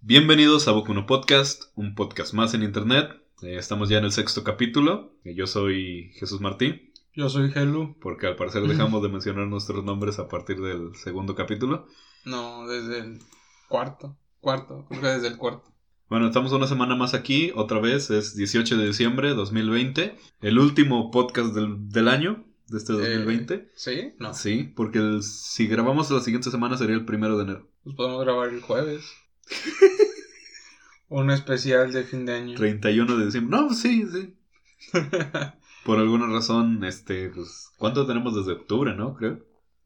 Bienvenidos a Boku no Podcast, un podcast más en internet. Eh, estamos ya en el sexto capítulo. Eh, Yo soy Jesús Martí, Yo soy Helu. porque al parecer dejamos de mencionar nuestros nombres a partir del segundo capítulo. No, desde el cuarto. Cuarto, creo que desde el cuarto. Bueno, estamos una semana más aquí, otra vez, es 18 de diciembre de 2020, el último podcast del, del año, de este 2020. ¿Sí? No. Sí, porque el- si grabamos la siguiente semana sería el primero de enero. Pues podemos grabar el jueves. Un especial de fin de año. 31 de diciembre. No, sí, sí. Por alguna razón, este, pues, ¿cuánto tenemos desde octubre, no? Creo.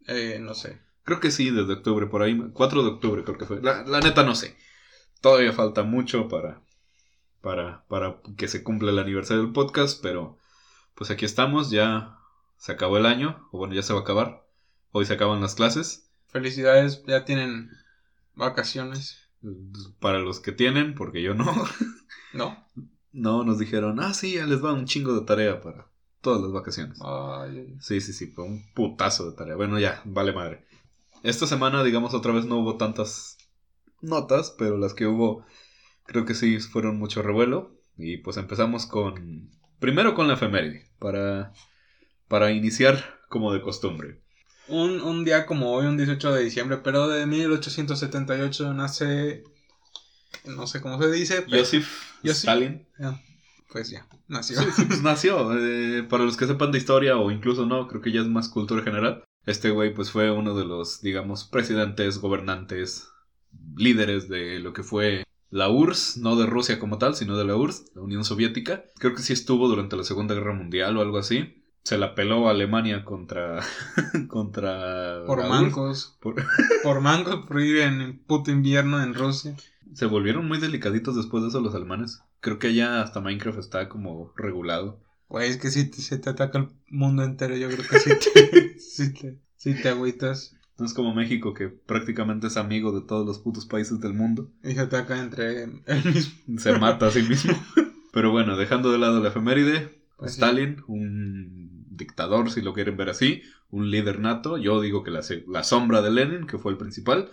eh, no sé. Creo que sí, desde octubre, por ahí. 4 de octubre creo que fue. La, la neta no sé. Todavía falta mucho para, para, para que se cumpla el aniversario del podcast, pero pues aquí estamos, ya se acabó el año, o bueno, ya se va a acabar. Hoy se acaban las clases, Felicidades, ya tienen vacaciones. para los que tienen, porque yo no. ¿No? No, nos dijeron, ah, sí, ya les va un chingo de tarea para todas las vacaciones. Ay, Sí, sí, sí, fue un putazo de tarea. Bueno, ya, vale madre. Esta semana, digamos, otra vez no hubo tantas notas, pero las que hubo, creo que sí fueron mucho revuelo. Y pues empezamos con. Primero con la efeméride, para, para iniciar como de costumbre. Un, un día como hoy, un 18 de diciembre, pero de 1878 nace. No sé cómo se dice, pero. Joseph Joseph- Stalin. Ah, Pues ya, nació. Sí, sí, pues nació. eh, para los que sepan de historia o incluso no, creo que ya es más cultura general. Este güey pues fue uno de los, digamos, presidentes, gobernantes, líderes de lo que fue la URSS, no de Rusia como tal, sino de la URSS, la Unión Soviética. Creo que sí estuvo durante la Segunda Guerra Mundial o algo así. Se la peló a Alemania contra... contra... Por mancos. Por- Por mancos, por ir en el puto invierno en Rusia. Se volvieron muy delicaditos después de eso los alemanes. Creo que ya hasta Minecraft está como regulado. Güey, es que si te, se te ataca el mundo entero, yo creo que sí te, sí te, sí te agüitas. No es como México que prácticamente es amigo de todos los putos países del mundo. Y se ataca entre el mismo. Se mata a sí mismo. Pero bueno, dejando de lado la efeméride, Pues sí. Stalin, un dictador si lo quieren ver así, un líder nato, yo digo que la, la sombra de Lenin, que fue el principal,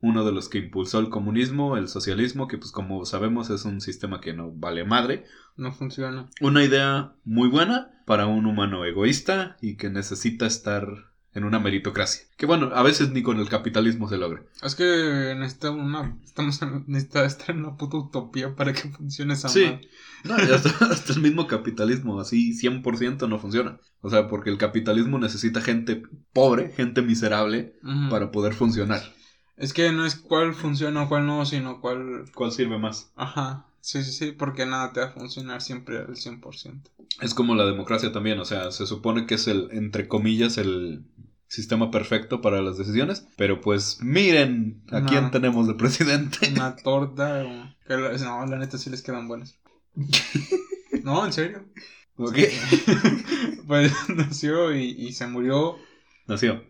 uno de los que impulsó el comunismo, el socialismo, que pues como sabemos es un sistema que no vale madre, No funciona. una idea muy buena para un humano egoísta y que necesita estar en una meritocracia. Que bueno, a veces ni con el capitalismo se logra. Es que necesitamos una, estamos en, necesita estar en una puta utopía para que funcione esa Sí. No, hasta, hasta el mismo capitalismo, así 100% no funciona. O sea, porque el capitalismo necesita gente pobre, gente miserable, para poder funcionar. Es que no es cuál funciona o cuál no, sino cuál... ¿Cuál sirve más? Ajá. Sí, sí, sí, porque nada te va a funcionar siempre al 100%. Es como la democracia también, o sea, se supone que es el, entre comillas, el sistema perfecto para las decisiones, pero pues miren a No. quién tenemos de presidente. Una torta. Que la- no, la neta sí les quedan buenas. No, en serio. ¿Ok? Pues nació y, y se murió. Nació.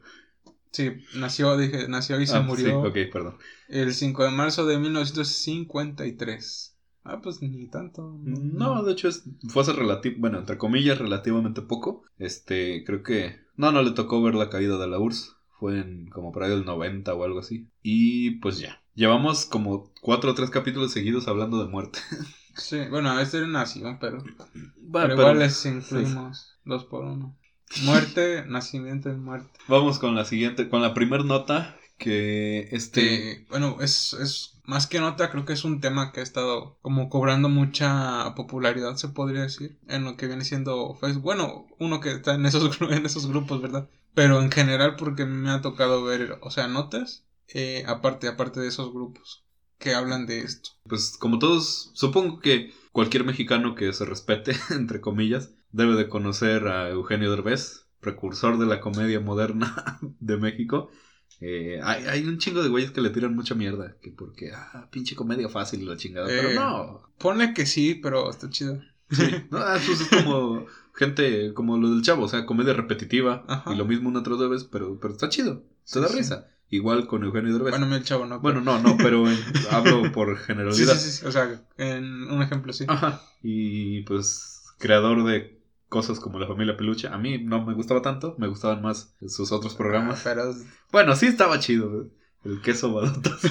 Sí, nació, dije, nació y se Ah, murió Sí, ok, perdón. el 5 de marzo de 1953. Ah, pues ni tanto. No, de hecho es, fue hace relativo, bueno, entre comillas, relativamente poco. Este, creo que, no, no le tocó ver la caída de la URSS. Fue en como por ahí del 90 o algo así. Y pues ya. Llevamos como cuatro o tres capítulos seguidos hablando de muerte. Sí, bueno, a veces nació, pero, Bueno, pero igual les incluimos dos por uno. Muerte, nacimiento y muerte. Vamos con la siguiente, con la primer nota que este... Bueno, es, es más que nota, creo que es un tema que ha estado como cobrando mucha popularidad, se podría decir, en lo que viene siendo Facebook. Bueno, uno que está en esos, en esos grupos, ¿verdad? Pero en general porque me ha tocado ver, o sea, notas, eh, aparte, aparte de esos grupos que hablan de esto. Pues como todos, supongo que cualquier mexicano que se respete, entre comillas, debe de conocer a Eugenio Derbez, precursor de la comedia moderna de México. Eh, hay, hay un chingo de güeyes que le tiran mucha mierda, que porque, ah, pinche comedia fácil y la chingada, pero Eh. no. Ponle que sí, pero está chido. No, ah, pues es como gente, como lo del chavo, o sea, comedia repetitiva Ajá. y lo mismo una otra vez, pero, pero está chido, te da Sí, sí. risa. igual con Eugenio Derbez. Bueno, mí el chavo no. Bueno, no, no, pero en- hablo por sí, generalidad. sí, sí, sí, O sea, en un ejemplo sí. Ajá. Y pues creador de cosas como La Familia Peluche. A mí no me gustaba tanto, me gustaban más sus otros programas. Pero Bueno, sí estaba chido, el queso balotas.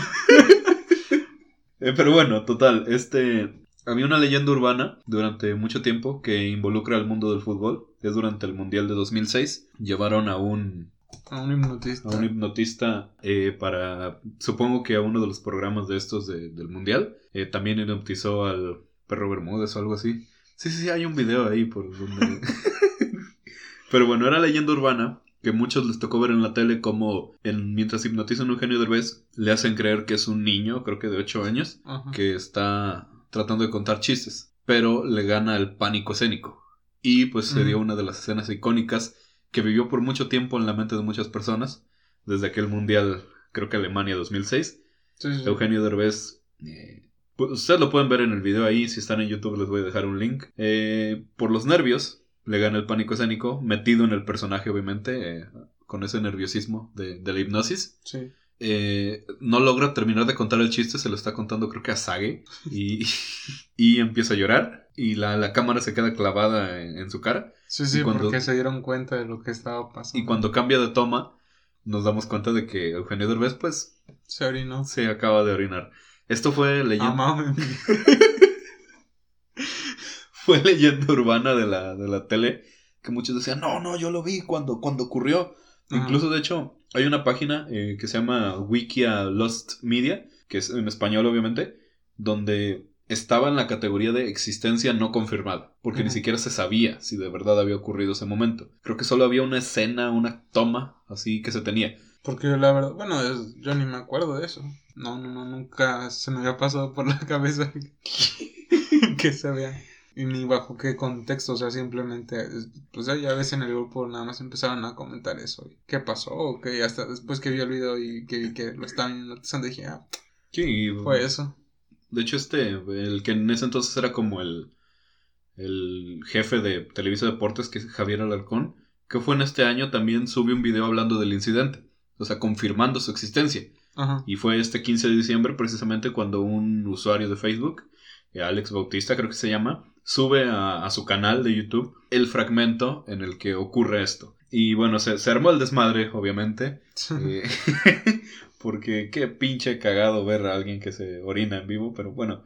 Eh, pero bueno, total, este... Había una leyenda urbana durante mucho tiempo que involucra al mundo del fútbol. Es durante el Mundial de 2006. Llevaron a un, a un hipnotista. a un hipnotista eh, para, supongo que a uno de los programas de estos de- del Mundial. Eh, también hipnotizó al perro Bermúdez o algo así. Sí, sí, hay un video ahí por donde... Pero bueno, era leyenda urbana que muchos les tocó ver en la tele como en, mientras hipnotizan a Eugenio Derbez le hacen creer que es un niño, creo que de 8 años, Ajá. que está tratando de contar chistes, pero le gana el pánico escénico. Y pues se dio una de las escenas icónicas que vivió por mucho tiempo en la mente de muchas personas, desde aquel mundial, creo que Alemania 2006. Sí, sí, sí. Eugenio Derbez, eh, ustedes lo pueden ver en el video ahí, si están en YouTube les voy a dejar un link. Eh, por los nervios, le gana el pánico escénico, metido en el personaje obviamente, eh, con ese nerviosismo de, de la hipnosis. Sí. Eh, no logra terminar de contar el chiste, se lo está contando creo que a Sage y, y empieza a llorar y la, la cámara se queda clavada en, en su cara Sí, sí, cuando- porque se dieron cuenta de lo que estaba pasando. y cuando cambia de toma nos damos cuenta de que Eugenio Derbez pues Se orinó. se acaba de orinar. Esto fue leyenda, Ah, fue leyenda urbana de la, de la tele que muchos decían, no, no, yo lo vi cuando, cuando ocurrió. Ajá. Incluso, de hecho, hay una página eh, que se llama Wikia Lost Media, que es en español, obviamente, donde estaba en la categoría de existencia no confirmada, porque ni siquiera se sabía si de verdad había ocurrido ese momento. Creo que solo había una escena, una toma así que se tenía. Porque la verdad, bueno, es- yo ni me acuerdo de eso. No, no, no, nunca se me había pasado por la cabeza que se vea. Y ni bajo qué contexto, o sea, simplemente, es- pues ya ves en el grupo nada más empezaron a comentar eso. ¿Qué pasó? O que hasta después que vi el video y que vi que lo estaban hipnotizando dije, ah, Sí, fue eso. De hecho, este, el que en ese entonces era como el, el jefe de Televisa Deportes, que es Javier Alarcón, que fue en este año, también subió un video hablando del incidente, o sea, confirmando su existencia. Ajá. Y fue este 15 de diciembre, precisamente, cuando un usuario de Facebook, eh, Alex Bautista creo que se llama, sube a, a su canal de YouTube el fragmento en el que ocurre esto. Y bueno, se, se armó el desmadre, obviamente. Eh, porque qué pinche cagado ver a alguien que se orina en vivo, pero bueno.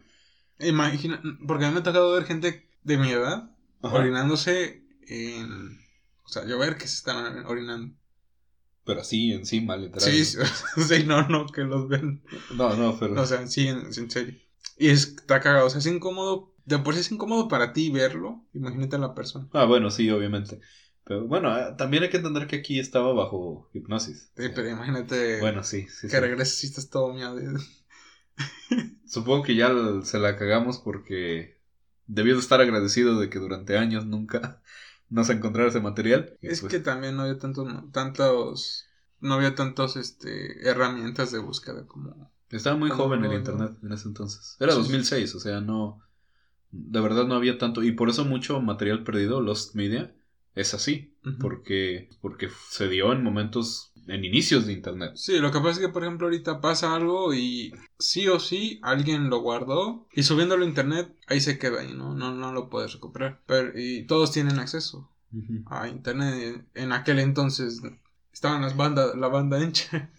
Imagina, porque a mí me ha tocado ver gente de mi edad Ajá. orinándose en... O sea, yo ver que se están orinando. Pero así, encima, literal. Sí, sí, sí, no, no, que los ven. No, no, pero. O sea, sí, en, en serio. Y es- está cagado, o sea, es incómodo. De por sí es incómodo para ti verlo. Imagínate a la persona. Ah, bueno, sí, obviamente. Pero bueno, eh, también hay que entender que aquí estaba bajo hipnosis. Sí, pero imagínate Bueno, sí, sí. que sí. regreses y estás todo miado. Supongo que ya se la cagamos porque debió de estar agradecido de que durante años nunca nos encontrara ese material. Es pues, que también no había tantos, tantos, no había tantos, este, herramientas de búsqueda como... Estaba muy joven el internet en ese entonces. Era Sí, sí. 2006, o sea, no. De verdad no había tanto. Y por eso mucho material perdido, Lost Media, es así. Porque, porque se dio en momentos, en inicios de internet. Sí, lo que pasa es que, por ejemplo, ahorita pasa algo y sí o sí alguien lo guardó y subiéndolo a internet, ahí se queda ahí, ¿no? No, no lo puedes recuperar. Pero, y todos tienen acceso a internet. En aquel entonces estaban las bandas, la banda ancha.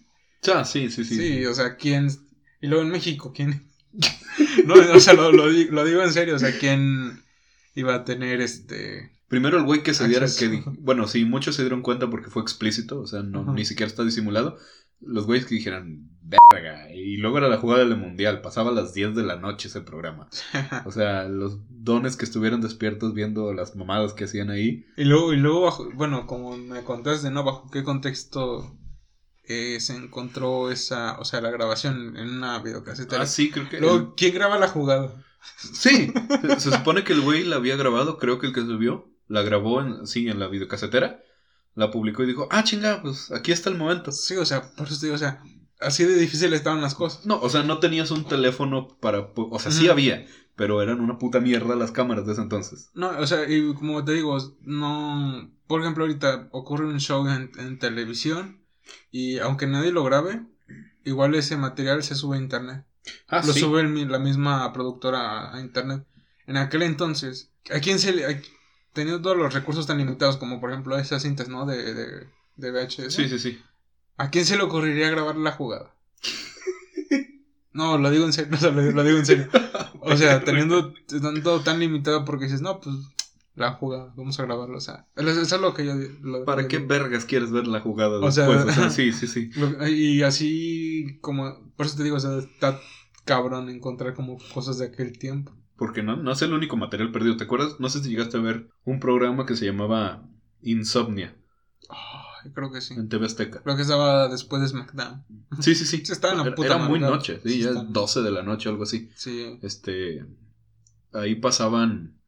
Ah, sí, sí, Sí, sí. o sea, ¿quién? Y luego en México, ¿quién? no, o sea, lo, lo lo digo en serio, o sea, ¿quién iba a tener este... Primero el güey que se diera Acceso. que bueno, sí, muchos se dieron cuenta porque fue explícito, o sea, no, Ajá. ni siquiera está disimulado. Los güeyes que dijeran, verga, y luego era la jugada del mundial, pasaba a las 10 de la noche ese programa. O sea, los dones que estuvieron despiertos viendo las mamadas que hacían ahí. Y luego, y luego bajo, bueno, como me contaste, ¿no? ¿Bajo qué contexto eh, se encontró esa, o sea, la grabación en una videocasetera? Ah, sí, creo que. Luego, ¿quién graba la jugada? Sí, se, se supone que el güey la había grabado, creo que el que subió, la grabó en, sí, en la videocasetera, la publicó y dijo, ah, chinga, pues aquí está el momento. Sí, o sea, por eso te digo, o sea, así de difícil estaban las cosas. No, o sea, no tenías un teléfono para... O sea, sí había, pero eran una puta mierda las cámaras de ese entonces. No, o sea, y como te digo, no, por ejemplo, ahorita ocurre un show en, en televisión Y aunque nadie lo grabe, igual ese material se sube a internet. Ah, lo sí. sube el- la misma productora a, a internet. En aquel entonces, ¿a quién se le... a- teniendo todos los recursos tan limitados como por ejemplo esas cintas, ¿no? De, de, de VHS. Sí, sí, sí. ¿A quién se le ocurriría grabar la jugada? No, lo digo en serio, o sea, lo, lo digo en serio. O sea, teniendo tanto tan limitado porque dices, no, pues la jugada, vamos a grabarlo, o sea, eso es lo que yo lo- ¿Para lo qué digo. vergas quieres ver la jugada O sea- después? O sea, sí, sí, sí. Y así como, por eso te digo, o sea, está cabrón encontrar como cosas de aquel tiempo. Porque no, no es el único material perdido. ¿Te acuerdas? No sé si llegaste a ver un programa que se llamaba Insomnia Ay, creo que sí. en TV Azteca. Creo que estaba después de SmackDown. Sí, sí, sí. Estaba en la puta Era muy noche, sí, Sí, ya está- 12 de la noche o algo así. Sí. Este. Ahí pasaban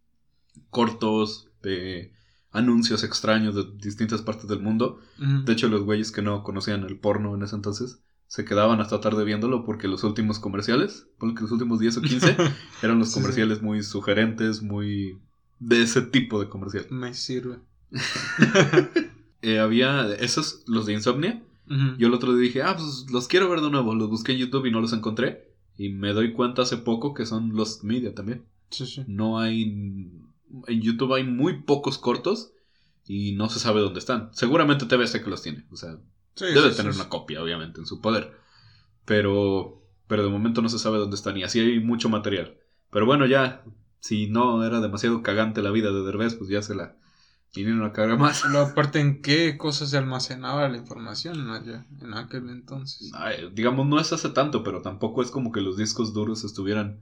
cortos de anuncios extraños de distintas partes del mundo. De hecho, los güeyes que no conocían el porno en ese entonces se quedaban hasta tarde viéndolo porque los últimos comerciales, porque los últimos 10 o 15 eran los Sí, sí. comerciales muy sugerentes, muy de ese tipo de comercial. Me sirve. Eh, había esos, los de Insomnia. Yo el otro día dije, ah, pues los quiero ver de nuevo. Los busqué en YouTube y no los encontré. Y me doy cuenta hace poco que son Lost Media también. Sí, sí. No hay. En YouTube hay muy pocos cortos y no se sabe dónde están. Seguramente TVC que los tiene. O sea, Sí, debe sí, tener sí, una copia, obviamente, en su poder. Pero. Pero de momento no se sabe dónde están. Y así hay mucho material. Pero bueno, ya. Si no era demasiado cagante la vida de Derbez, pues ya se la vinieron a cagar más. Aparte en qué cosas se almacenaba la información en, allá- en aquel entonces. Ay, digamos, no es hace tanto, pero tampoco es como que los discos duros estuvieran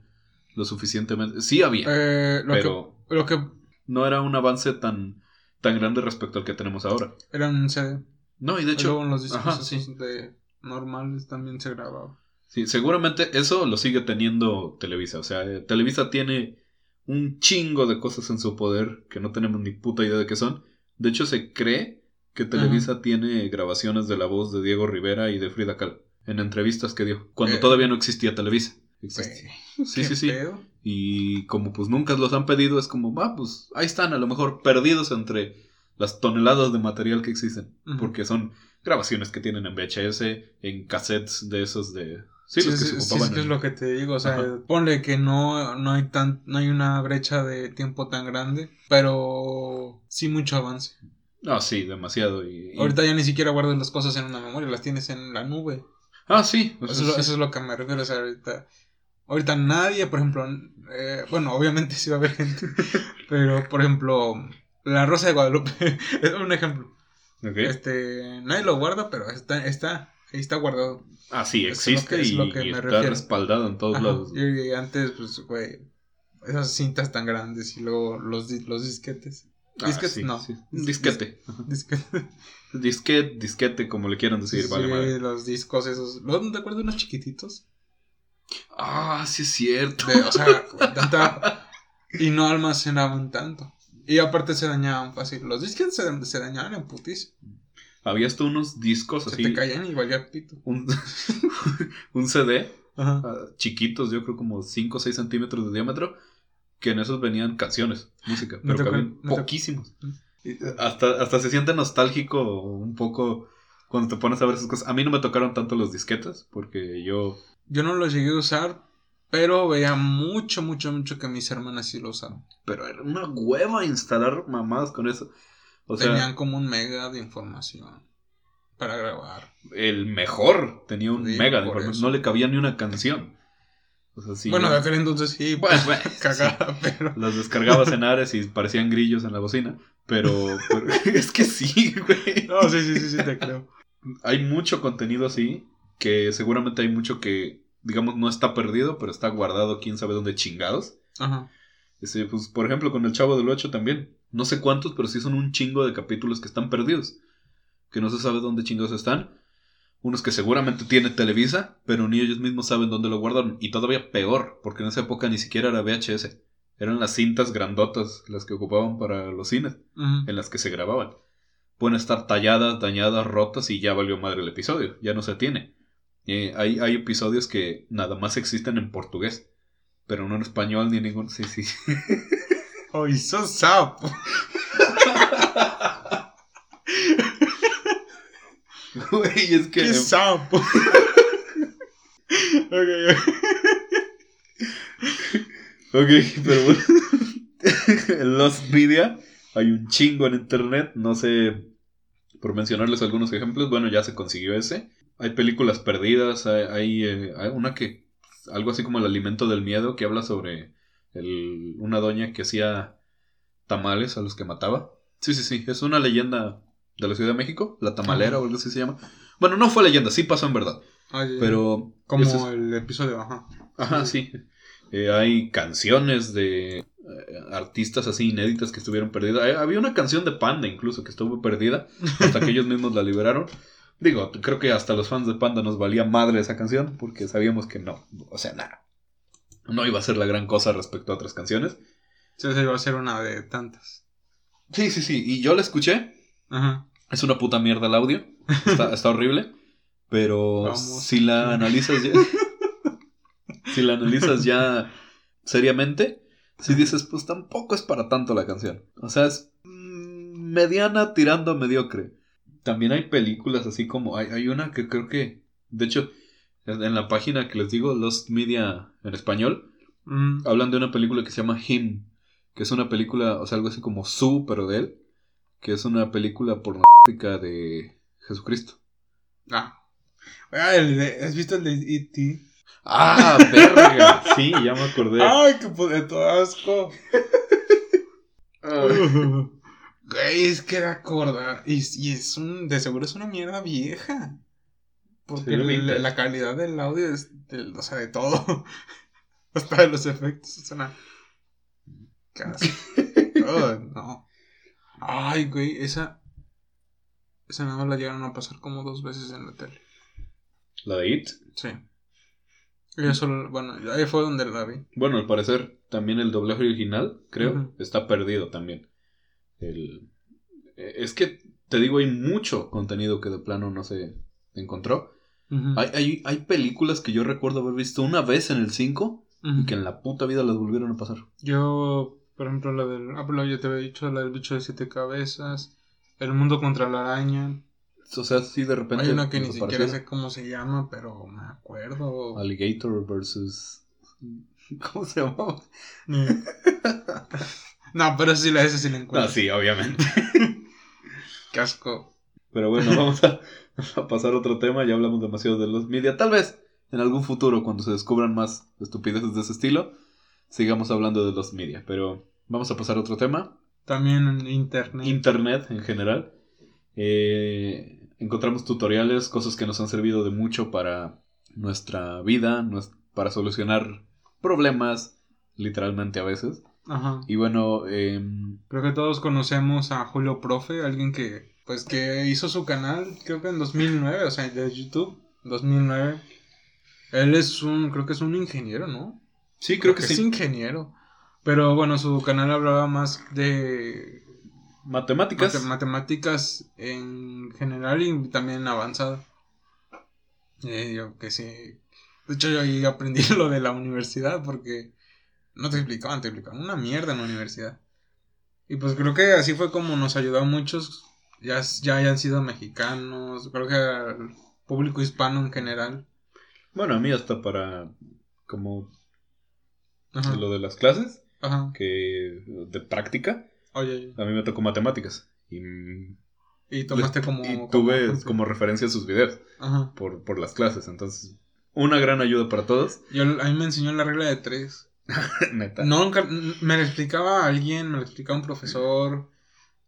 lo suficientemente. Sí había, Eh, lo, pero que, lo que no era un avance tan, tan grande respecto al que tenemos ahora. era un CD. No, y de hecho, Luego en los discos ajá, sí. de normales también se grababa. sí, seguramente eso lo sigue teniendo Televisa. O sea, eh, Televisa tiene un chingo de cosas en su poder que no tenemos ni puta idea de qué son. De hecho, se cree que Televisa tiene grabaciones de la voz de Diego Rivera y de Frida Kahlo en entrevistas que dio, cuando Eh. todavía no existía Televisa. Existía. Sí, ¿Qué sí, sí. pedo? Y como pues nunca los han pedido, es como, ah, pues ahí están, a lo mejor perdidos entre las toneladas de material que existen. Porque son grabaciones que tienen en VHS, en cassettes de esos de... Sí, Sí, los que sí, se sí, ocupaban. es lo que te digo, o sea, Ajá. ponle que no, no hay tan, no hay una brecha de tiempo tan grande, pero sí mucho avance. Ah, sí, demasiado. Y, y- Ahorita ya ni siquiera guardas las cosas en una memoria, las tienes en la nube. Ah, sí. o Eso, sea, es lo, sí. eso es lo que me refiero, o sea, ahorita, ahorita nadie, por ejemplo, eh, bueno, obviamente sí va a haber gente, pero por ejemplo, La Rosa de Guadalupe, es un ejemplo. Este, nadie lo guarda, pero está, está, ahí está guardado. Ah, sí, es lo existe que- es lo que y me está respaldado en todos Ajá, lados. Y, antes, pues, güey, esas cintas tan grandes y luego los, los disquetes. Ah, Disquetes, sí, no. sí. Disquete. Disquete, disquete, como le quieran decir, vale, madre. los discos esos. ¿No te acuerdas de unos chiquititos? Ah, sí es cierto. De, o sea, tanta... Y no almacenaban tanto. Y aparte se dañaban fácil. Los disquetes se, se dañaban en putis. Había hasta unos discos Se así. te caían y valía pito. Un, un CD Ajá. ah, chiquitos, yo creo como 5 o 6 centímetros de diámetro, que en esos venían canciones, música, pero tocó- cabían poquísimos. Y, eh, Hasta, hasta se siente nostálgico un poco cuando te pones a ver esas cosas. A mí no me tocaron tanto los disquetes, porque yo... Yo no los llegué a usar, pero veía mucho, mucho, mucho que mis hermanas sí lo usaban. Pero era una hueva instalar mamadas con eso. O sea, Tenían como un mega de información para grabar. el mejor tenía un Sí, mega de información, eso. no le cabía ni una canción. O sea, sí, bueno, de aquel entonces sí, Bueno, bueno, cagada, pero... Las descargabas en Ares y parecían grillos en la bocina. Pero, pero es que sí, güey. No, sí, sí, sí, sí, te creo. Hay mucho contenido así. Que seguramente hay mucho que, digamos, no está perdido, pero está guardado quién sabe dónde chingados. Ajá. Este, pues, por ejemplo, con el Chavo del 8 también. No sé cuántos, pero sí son un chingo de capítulos que están perdidos. Que no se sabe dónde chingados están. Unos que seguramente tiene Televisa, pero ni ellos mismos saben dónde lo guardaron. Y todavía peor, porque en esa época ni siquiera era VHS. Eran las cintas grandotas las que ocupaban para los cines, Ujú. en las que se grababan. Pueden estar talladas, dañadas, rotas y ya valió madre el episodio. Ya no se tiene. Eh, hay, hay episodios que nada más existen en portugués, pero no en español ni en ningún. Sí, sí. ¡Ay, sos sapo! Güey, es que. ¡Qué sapo! ok, Ok, pero bueno. en Lost Media hay un chingo en internet. No sé, por mencionarles algunos ejemplos. Bueno, ya se consiguió ese. Hay películas perdidas. Hay, hay, eh, hay una que. Algo así como El alimento del miedo, que habla sobre el, una doña que hacía tamales a los que mataba. Sí, sí, sí. Es una leyenda de la Ciudad de México. La tamalera o algo así se llama. Bueno, no fue leyenda, sí pasó en verdad. Pero. Como es- el episodio, ajá. Ajá, sí. Eh, hay canciones de eh, artistas así inéditas que estuvieron perdidas. Eh, había una canción de Panda incluso que estuvo perdida hasta que ellos mismos la liberaron. Digo, creo que hasta los fans de Panda nos valía madre esa canción porque sabíamos que no. O sea, nada. No iba a ser la gran cosa respecto a otras canciones. Sí, esa iba a ser una de tantas. Sí, sí, sí. Y yo la escuché. Ajá. Es una puta mierda el audio. Está, está horrible. Pero Vamos. si la analizas ya. si la analizas ya seriamente, si dices, pues tampoco es para tanto la canción. O sea, es mm, mediana tirando a mediocre. También hay películas así como. Hay, hay una que creo que. De hecho, en la página que les digo, Lost Media en español, Mm, hablan de una película que se llama Him, que es una película, o sea, algo así como Su, pero de él, que es una película pornográfica de Jesucristo. Ah. Ah, ¿Has visto el de E.T.? ¡Ah, verga! Sí, ya me acordé. ¡Ay, qué puto asco! Güey, es que era corda. Y, y es un. De seguro es una mierda vieja. Porque Sí, la calidad del audio es. del- o sea, de todo. Hasta de los efectos. Es una. Casi. Oh, no. Ay, güey, esa. Esa nada más la llegaron a pasar como dos veces en la tele. ¿La de It? Sí. Yo solo. Bueno, ahí fue donde la vi. Bueno, al parecer también el doblaje original, creo, está perdido también. El... eh, Es que, te digo, hay mucho contenido que de plano no se encontró. Ujú. Hay, hay, hay películas que yo recuerdo haber visto una vez en el 5 Ujú. y que en la puta vida las volvieron a pasar. Yo, por ejemplo, la del. Ah, pero yo te había dicho la del bicho de siete cabezas. El mundo contra la araña. O sea, sí, de repente. Hay una que ni siquiera sé cómo se llama, pero me acuerdo. Alligator versus. ¿Cómo se llamaba? No, pero sí la esa sí la Ah, encuentro. sí, obviamente. Casco. Pero bueno, vamos a, a pasar a otro tema. Ya hablamos demasiado de los media. Tal vez en algún futuro, cuando se descubran más estupideces de ese estilo, sigamos hablando de los media. Pero vamos a pasar a otro tema. También en internet. Internet en general. Eh, encontramos tutoriales, cosas que nos han servido de mucho para nuestra vida, para solucionar problemas, literalmente a veces. Ajá. Y bueno, em, Creo que todos conocemos a Julio Profe, alguien que, pues, que hizo su canal, creo que en 2009, o sea, de YouTube, 2009. Él es un, creo que es un ingeniero, ¿no? sí, creo que es sí. ingeniero. Pero bueno, su canal hablaba más de Matemáticas. mate- matemáticas en general y también avanzada. Eh, yo que sí. De hecho, yo ahí aprendí lo de la universidad porque no te explicaban, te explicaban una mierda en la universidad. Y pues creo que así fue como nos ayudó a muchos, ya, ya hayan sido mexicanos, creo que al público hispano en general. Bueno, a mí hasta para como Ajá. lo de las clases, Ajá. que de práctica, Oye, a mí me tocó matemáticas. Y, y tomaste como... y como- tuve como referencia sus videos Ajá. por, por las clases. Entonces, una gran ayuda para todos. Yo, a mí me enseñó la regla de tres. Neta. No, nunca, me lo explicaba alguien, me lo explicaba un profesor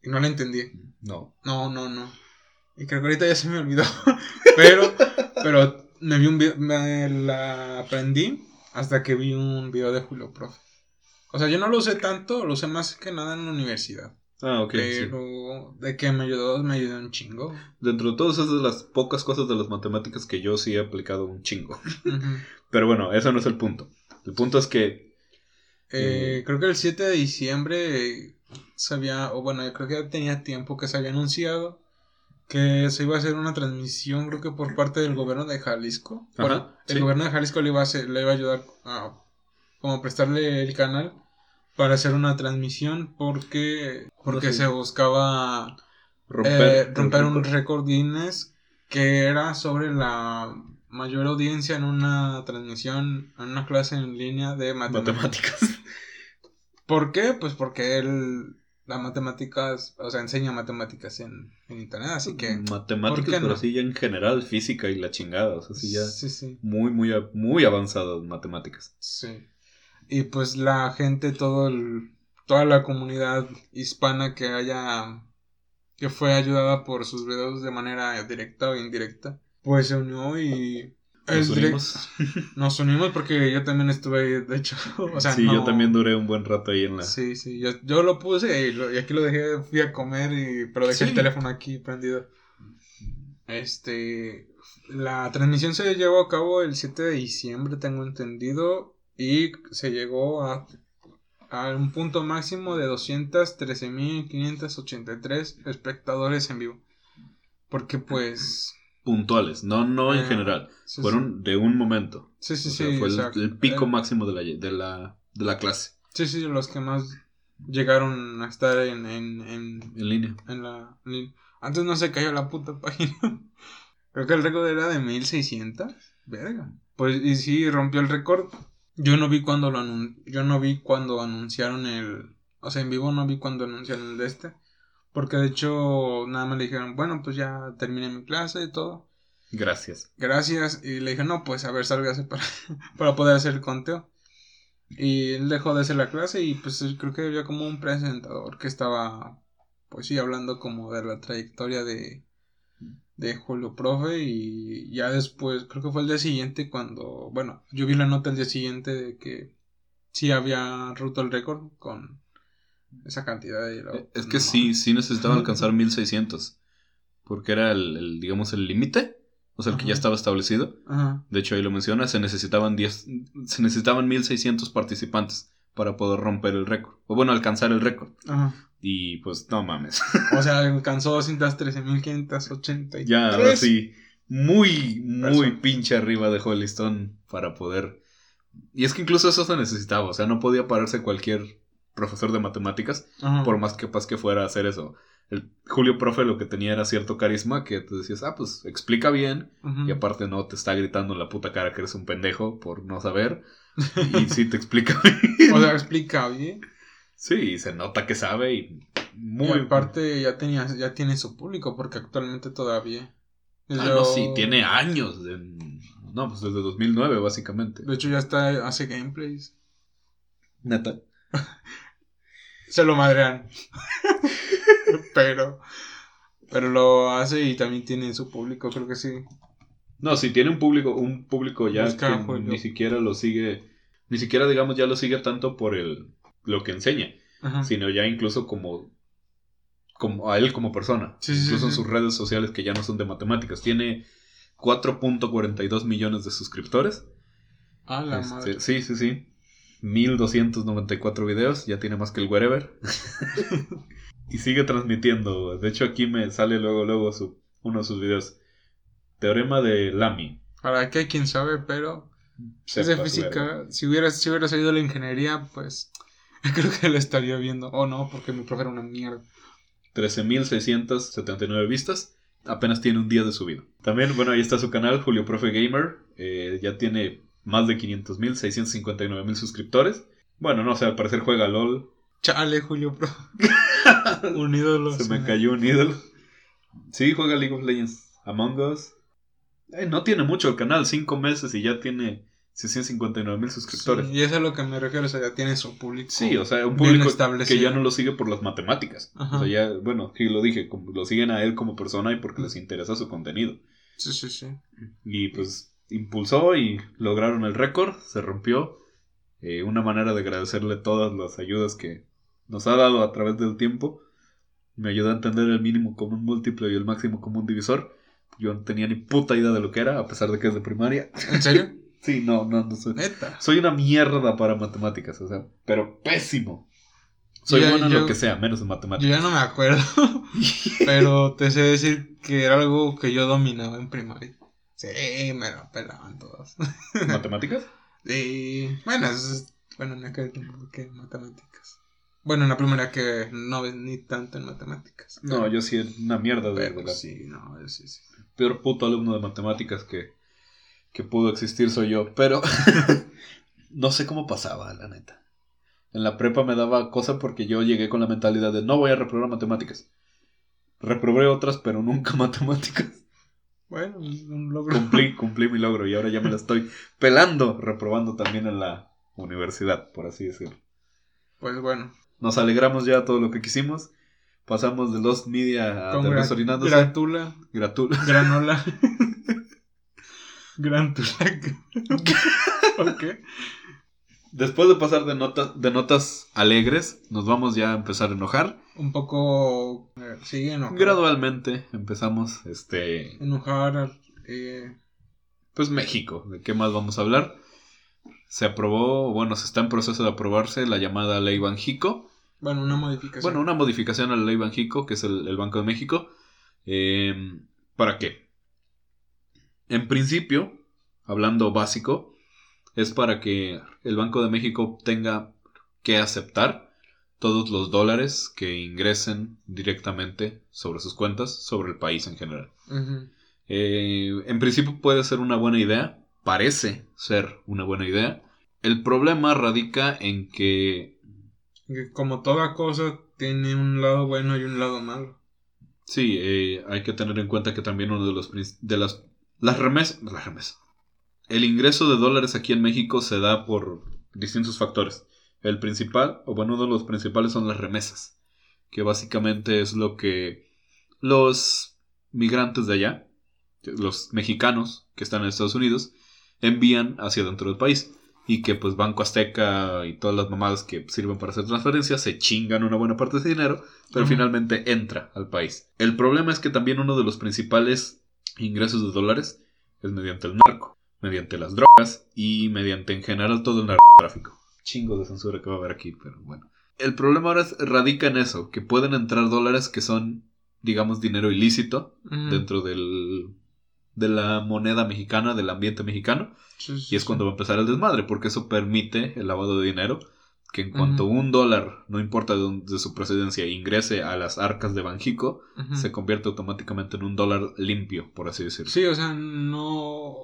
y no la entendí. No. No, no, no. Y creo que ahorita ya se me olvidó. pero, pero me vi un video, me la aprendí hasta que vi un video de Julio Profe. O sea, yo no lo usé tanto, lo usé más que nada en la universidad. Ah, ok. sí. pero de que me ayudó, me ayudó un chingo. Dentro de todas esas de las pocas cosas de las matemáticas que yo sí he aplicado un chingo. Pero bueno, ese no es el punto. El punto es que Eh, creo que el 7 de diciembre se había, o bueno, yo creo que ya tenía tiempo que se había anunciado que se iba a hacer una transmisión, creo que por parte del gobierno de Jalisco. Ajá, bueno, el gobierno de Jalisco le iba a, hacer- le iba a ayudar a como prestarle el canal para hacer una transmisión porque porque No sé. se buscaba romper, eh, romper un récord Guinness que era sobre la mayor audiencia en una transmisión, en una clase en línea de matemáticas. Matemáticas. ¿Por qué? Pues porque él, las matemáticas, o sea, enseña matemáticas en, en internet, así que... ¿por Matemáticas, pero no? sí ya en general, física y la chingada. O sea, sí ya Sí, sí, muy, muy, muy avanzadas matemáticas. sí. Y pues la gente, todo el, toda la comunidad hispana que haya, que fue ayudada por sus videos de manera directa o indirecta, pues se unió y... Nos unimos. Nos unimos porque yo también estuve ahí, de hecho. O sea, sí, yo también duré un buen rato ahí en la... Sí, sí, yo, yo lo puse y, lo- y aquí lo dejé, fui a comer, y, pero dejé Sí. el teléfono aquí prendido. Este, la transmisión se llevó a cabo el 7 de diciembre, tengo entendido, y se llegó a, a un punto máximo de 213.583 espectadores en vivo. Porque pues... Puntuales, no, no en Eh, general. sí, Fueron de un momento. Sí, sí, O sí. fue el, pico el- máximo de la, de, la, de la clase Sí, sí, los que más llegaron a estar en, en, en, en línea. en la... en- Antes no se cayó la puta página. Creo que el récord era de 1600. Verga. Pues y sí, rompió el récord. Yo no vi cuando lo anun- Yo no vi cuando anunciaron el... O sea, en vivo no vi cuando anunciaron el de este. Porque de hecho nada más le dijeron, bueno, pues ya terminé mi clase y todo. Gracias. Gracias. Y le dije, no, pues a ver, sálgase para, para poder hacer el conteo. Y él dejó de hacer la clase y pues creo que había como un presentador que estaba, pues sí, hablando como de la trayectoria de, de Julio Profe y ya después, creo que fue el día siguiente cuando, bueno, yo vi la nota el día siguiente de que sí había roto el récord con esa cantidad de... Eh, Es que no, sí, sí necesitaba alcanzar 1600. Porque era el, el, digamos, el límite. O sea, el que ya estaba establecido. Ajá. De hecho, ahí lo menciona, se necesitaban 10, se necesitaban 1600 participantes para poder romper el récord. O bueno, alcanzar el récord. Ajá. Y pues no mames. O sea, alcanzó 213.583. ya, ahora sí. Muy, muy pinche arriba dejó el listón para poder. Y es que incluso eso se necesitaba. O sea, no podía pararse cualquier profesor de matemáticas, Ajá. por más capaz que fuera a hacer eso. El Julio Profe lo que tenía era cierto carisma que te decías, ah, pues explica bien. Y aparte no te está gritando en la puta cara que eres un pendejo por no saber. Y sí te explica bien. O sea, explica bien. Sí, se nota que sabe y muy... y aparte ya tenía, ya tiene su público, porque actualmente todavía. Ah, no, sí, tiene años. de- No, pues desde 2009 básicamente. De hecho, ya está, hace gameplays. Neta. Se lo madrean. pero. Pero lo hace y también tiene su público, creo que sí. No, sí, tiene un público, un público ya Busca que ni siquiera lo sigue, ni siquiera digamos ya lo sigue tanto por el lo que enseña, Ajá. sino ya incluso como como a él como persona, Sí, sí, incluso en sí. sus redes sociales que ya no son de matemáticas, tiene 4.42 millones de suscriptores. Ah, la Este, madre. sí, sí, sí. 1294 videos, ya tiene más que el wherever. y sigue transmitiendo. De hecho, aquí me sale luego, luego su, uno de sus videos. Teorema de Lamy. Para que quien sabe, pero. Si es de física, si hubiera, si hubiera salido la ingeniería, pues. Creo que lo estaría viendo. O no, porque mi profe era una mierda. 13.679 vistas. Apenas tiene un día de subido. También, bueno, ahí está su canal, Julio Profe Gamer. Eh, ya tiene más de 500.000, 659.000 suscriptores. Bueno, no sé, al parecer juega LOL. Chale, Julio Pro. un ídolo. Se me cayó un ídolo. Sí, juega League of Legends. Among Us. Eh, no tiene mucho el canal, 5 meses y ya tiene 659 mil suscriptores. Sí, y eso es a lo que me refiero, o sea, ya tiene su público. Sí, o sea, un público que ya no lo sigue por las matemáticas. Ajá. O sea, ya, bueno, sí lo dije, lo siguen a él como persona y porque les interesa su contenido. Sí, sí, sí. Y pues impulsó y lograron el récord, se rompió. Eh, una manera de agradecerle todas las ayudas que nos ha dado a través del tiempo. Me ayudó a entender el mínimo común múltiplo y el máximo común divisor. Yo no tenía ni puta idea de lo que era, a pesar de que es de primaria. ¿En serio? Sí, no, no, no soy. Neta. Soy una mierda para matemáticas, o sea, pero pésimo. Soy bueno en yo- lo que sea, menos en Yo matemáticas. ya no me acuerdo, pero te sé decir que era algo que yo dominaba en primaria. Sí, me lo pelaban todos. ¿Matemáticas? Sí, bueno, es, bueno, en aquel tiempo que matemáticas. Bueno, en la primera que no ves ni tanto en matemáticas. No, yo sí, una mierda de, Pero sí, no, sí, sí. peor puto alumno de matemáticas que, que pudo existir soy yo. Pero no sé cómo pasaba, la neta. En la prepa me daba cosa porque yo llegué con la mentalidad de no voy a reprobar matemáticas. Reprobé otras, pero nunca matemáticas. Bueno, es un logro. Cumplí, cumplí mi logro y ahora ya me la estoy pelando, reprobando también en la universidad, por así decirlo. Pues bueno. Nos alegramos ya todo lo que quisimos. Pasamos de Lost Media a gra- Desorinándose. gratula, Gratul. granola. Grantula. ok. Después de pasar de, nota- de notas alegres, nos vamos ya a empezar a enojar. Un poco. Sí, enojar. Gradualmente empezamos, este, Enojar. Eh, pues México. ¿De qué más vamos a hablar? Se aprobó, bueno, se está en proceso de aprobarse la llamada Ley Banjico. bueno, una modificación. Bueno, una modificación a la Ley Banjico, que es el, el Banco de México. Eh, ¿Para qué? En principio, hablando básico, es para que el Banco de México tenga que aceptar todos los dólares que ingresen directamente sobre sus cuentas, sobre el país en general. Eh, en principio puede ser una buena idea, parece ser una buena idea. El problema radica en que como toda cosa tiene un lado bueno y un lado malo. Sí, eh, hay que tener en cuenta que también uno de los de las las remesas, las remesas. El ingreso de dólares aquí en México se da por distintos factores. El principal, o bueno, uno de los principales son las remesas, que básicamente es lo que los migrantes de allá, los mexicanos que están en Estados Unidos, envían hacia dentro del país. Y que pues Banco Azteca y todas las mamadas que sirven para hacer transferencias se chingan una buena parte de ese dinero pero finalmente entra al país. El problema es que también uno de los principales ingresos de dólares es mediante el narco, mediante las drogas y mediante en general todo el narcotráfico. Chingo de censura que va a haber aquí, pero bueno. El problema ahora es- radica en eso, que pueden entrar dólares que son, digamos, dinero ilícito dentro del, de la moneda mexicana, del ambiente mexicano. Sí, sí, Y es sí. cuando va a empezar el desmadre, porque eso permite el lavado de dinero, que en cuanto un dólar, no importa de, dónde- de su procedencia, ingrese a las arcas de Banjico, se convierte automáticamente en un dólar limpio, por así decirlo. Sí, o sea, no.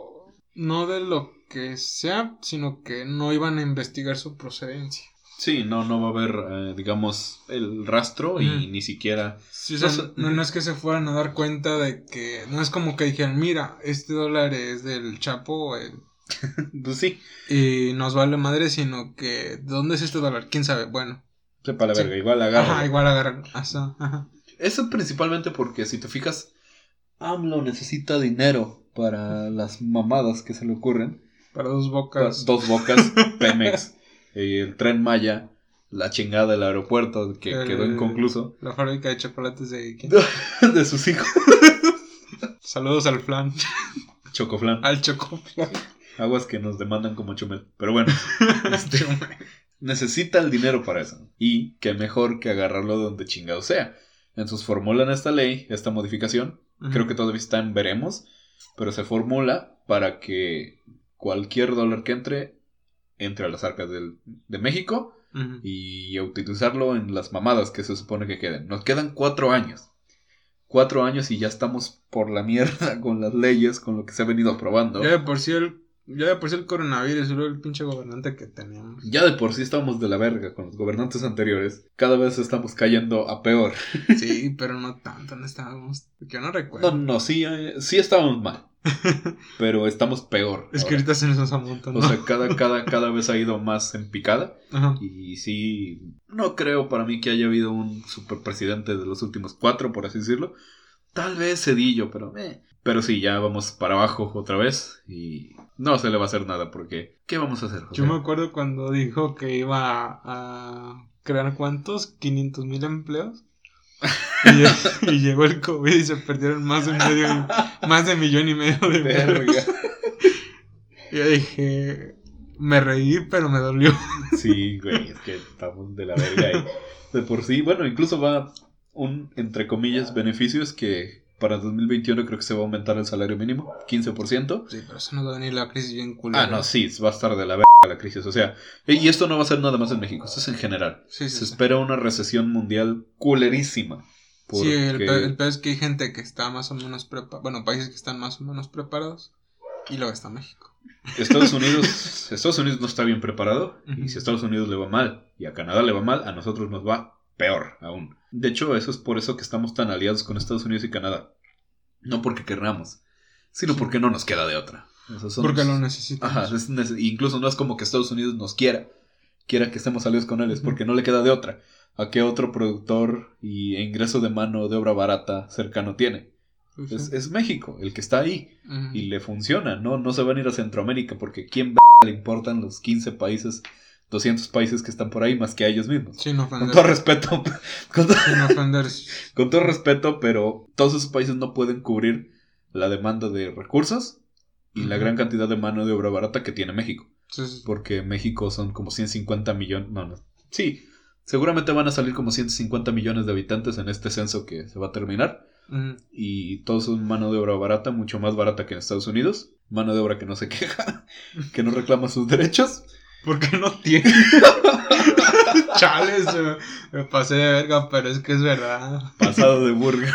No de lo que sea, sino que no iban a investigar su procedencia. Sí, no, no va a haber, eh, digamos, el rastro y ni siquiera... Sí, o sea, No sé. no, no es que se fueran a dar cuenta de que. No es como que dijeran, mira, este dólar es del Chapo eh, Pues sí, y nos vale madre, sino que. ¿Dónde es este dólar? ¿Quién sabe? Bueno. sepa la Sí. verga, igual agarra. Ajá, igual agarran. Ajá, ajá. Eso principalmente porque si te fijas, AMLO necesita dinero para las mamadas que se le ocurren. Para dos bocas. Dos bocas, Pemex, el tren Maya, la chingada del aeropuerto que El- quedó inconcluso, La fábrica de chocolates de. de sus hijos. Saludos al flan. Chocoflan. Al chocoflan. Aguas que nos demandan como chumel. Pero bueno, este, necesita el dinero para eso. Y qué mejor que agarrarlo de donde chingado sea. Entonces formulan esta ley, esta modificación. Creo que todavía está en veremos. Pero se formula para que cualquier dólar que entre, entre a las arcas del- de México y utilizarlo en las mamadas que se supone que queden. Nos quedan cuatro años. Cuatro años y ya estamos por la mierda con las leyes, con lo que se ha venido aprobando. Ya por sí el. Ya de por sí el coronavirus y luego el pinche gobernante que teníamos. Ya de por sí estamos de la verga con los gobernantes anteriores. Cada vez estamos cayendo a peor. Sí, pero no tanto, no estábamos. Yo no No, recuerdo. no, sí, eh, sí estábamos mal. Pero estamos peor. es que ahorita se nos amontonó. O sea, cada, cada, cada vez ha ido más en picada. Ajá. Y sí, no creo para mí que haya habido un superpresidente de los últimos cuatro, por así decirlo. Tal vez Cedillo, pero eh. Pero sí, ya vamos para abajo otra vez y no se le va a hacer nada porque ¿qué vamos a hacer? Yo me acuerdo cuando dijo que iba a, crear cuántos, 500 mil empleos. Y, lle- y llegó el COVID y se perdieron más de medio, más de millón y medio de empleos. verga. Y yo dije, me reí, pero me dolió. Sí, güey, es que estamos de la verga y de por sí, bueno, incluso va un, entre comillas, beneficio es que para 2021 creo que se va a aumentar el salario mínimo, 15%. Sí, pero eso nos va a venir la crisis bien culera. Ah, no, sí, va a estar de la verga la crisis. O sea, y esto no va a ser nada más en México, esto es en general. Sí, sí, Se sí. espera una recesión mundial culerísima. Sí, el, peor es que hay gente que está más o menos preparada. Bueno, países que están más o menos preparados. Y luego está México. Estados Unidos, Estados Unidos no está bien preparado. Y si a Estados Unidos le va mal y a Canadá le va mal, a nosotros nos va peor aún. De hecho, eso es por eso que estamos tan aliados con Estados Unidos y Canadá. No porque querramos, sino porque no nos queda de otra. Porque lo necesitamos. Ajá, es incluso no es como que Estados Unidos nos quiera, quiera que estemos aliados con él, es porque no le queda de otra. ¿A qué otro productor y ingreso de mano de obra barata cercano tiene? Sí. Es, México, el que está ahí y le funciona, ¿no? No se van a ir a Centroamérica porque ¿quién b- le importan los 15 países, 200 países que están por ahí más que a ellos mismos? Sin Con todo respeto, con todo, Sin ofender. con todo respeto, pero todos esos países no pueden cubrir la demanda de recursos y la gran cantidad de mano de obra barata que tiene México. Sí, sí. Porque México son como 150 millones. No, no. Sí, seguramente van a salir como 150 millones de habitantes en este censo que se va a terminar. Y todos son mano de obra barata, mucho más barata que en Estados Unidos. Mano de obra que no se queja, que no reclama sus derechos. Porque no tiene. Chales, me, me pasé de verga, pero es que es verdad. Pasado de burger.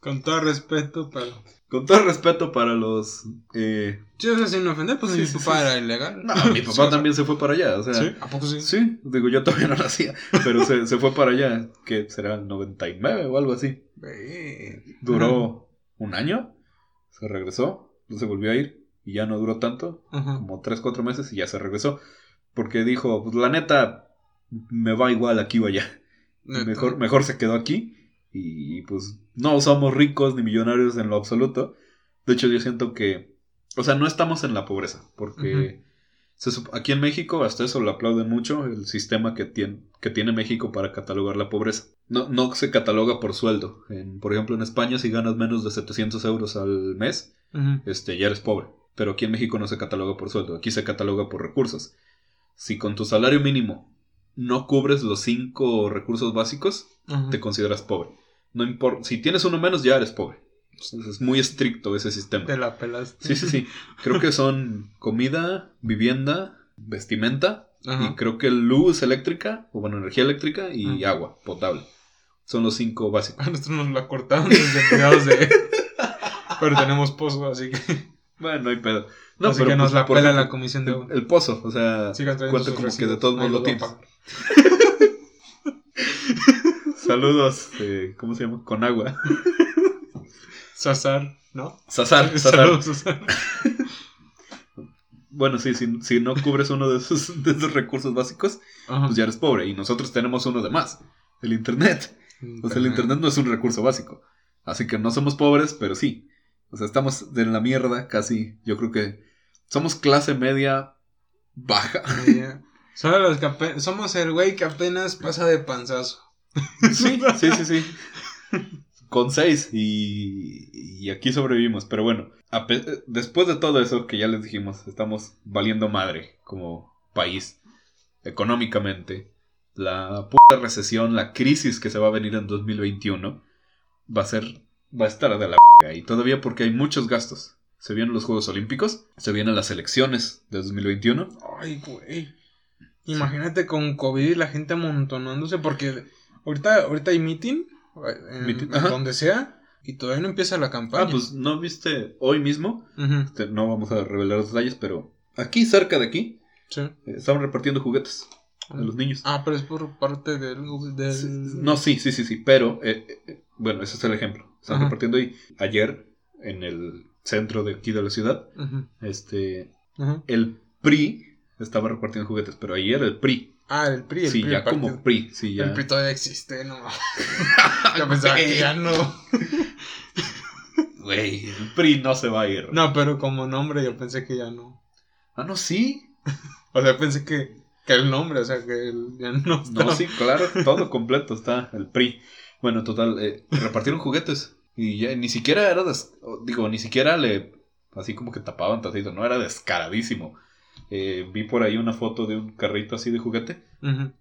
Con todo respeto, pero. Con todo respeto para los. eh, Sí, o sea, sin ofender, pues Sí, mi sí, papá sí. era ilegal. No, mi papá también se fue para allá. O sea, ¿Sí? ¿A poco sí? Sí, digo, yo todavía no nacía, pero se, se fue para allá, que será el 99 o algo así. Duró un año, se regresó, no se volvió a ir y ya no duró tanto, como 3, 4 meses y ya se regresó. Porque dijo, pues la neta, me va igual aquí o allá. Neta. Mejor, mejor se quedó aquí y pues no somos ricos ni millonarios en lo absoluto. De hecho, yo siento que, o sea, no estamos en la pobreza, porque se aquí en México, hasta eso lo aplauden mucho, el sistema que tiene, que tiene México para catalogar la pobreza. No, no se cataloga por sueldo. En, por ejemplo, en España, si ganas menos de 700 euros al mes, este, ya eres pobre. Pero aquí en México no se cataloga por sueldo, aquí se cataloga por recursos. Si con tu salario mínimo no cubres los cinco recursos básicos, Ajá. te consideras pobre. No importa, si tienes uno menos, ya eres pobre. Entonces, es muy estricto ese sistema. Te la pelaste. Sí, sí, sí. Creo que son comida, vivienda, vestimenta Ajá. y creo que luz eléctrica, o bueno, energía eléctrica y Ajá. agua potable. Son los cinco básicos. A nosotros nos la cortaron desde de. Pero tenemos pozo, así que. Bueno, no hay pedo. así que pero, nos pues, la pela ejemplo, la comisión de agua. El, el pozo, o sea, Sigan cuenta como que de todos modos lo tienes. Saludos, eh, ¿cómo se llama? Con agua. Sazar, ¿no? Sazar, sazar. Bueno, sí, si, si no cubres uno de esos, de esos recursos básicos, Ajá. pues ya eres pobre. Y nosotros tenemos uno de más, el Internet. O sea, el Internet no es un recurso básico. Así que no somos pobres, pero sí. O sea, estamos de la mierda casi. Yo creo que somos clase media baja. Somos, los que ape- somos el güey que apenas pasa de panzazo. Sí, sí, sí, sí. Con seis y, y aquí sobrevivimos. Pero bueno, después de todo eso que ya les dijimos, estamos valiendo madre como país, económicamente. La puta recesión, la crisis que se va a venir en 2021 va a ser, va a estar de la y todavía porque hay muchos gastos. Se vienen los Juegos Olímpicos, se vienen las elecciones de 2021. Ay, güey. Imagínate con COVID y la gente amontonándose porque ahorita, ahorita hay meeting, en, Meeting, en donde sea, y todavía no empieza la campaña. Ah, pues no viste hoy mismo, Este, no vamos a revelar los detalles, pero aquí cerca de aquí sí. eh, estaban repartiendo juguetes a los niños. Ah, pero es por parte del... del... No, sí, sí, sí, sí, pero eh, eh, bueno, ese es el ejemplo. Están Ajá. repartiendo ahí. Ayer, en el centro de aquí de la ciudad, este, el PRI estaba repartiendo juguetes, pero ayer el PRI. Ah, el PRI, el sí, PRI, ya partido. como PRI, sí, ya. El PRI todavía existe, no. Yo pensaba que ya no. Güey, el PRI no se va a ir. No, pero como nombre yo pensé que ya no. Ah, no, sí. O sea, pensé que, que el nombre, o sea, que el- ya no No, estaba. sí, claro, todo completo está el PRI. Bueno, total, eh, repartieron juguetes y ya ni siquiera era, des- digo, ni siquiera le, así como que tapaban tantito, no era descaradísimo. Eh, vi por ahí una foto de un carrito así de juguete Ujú.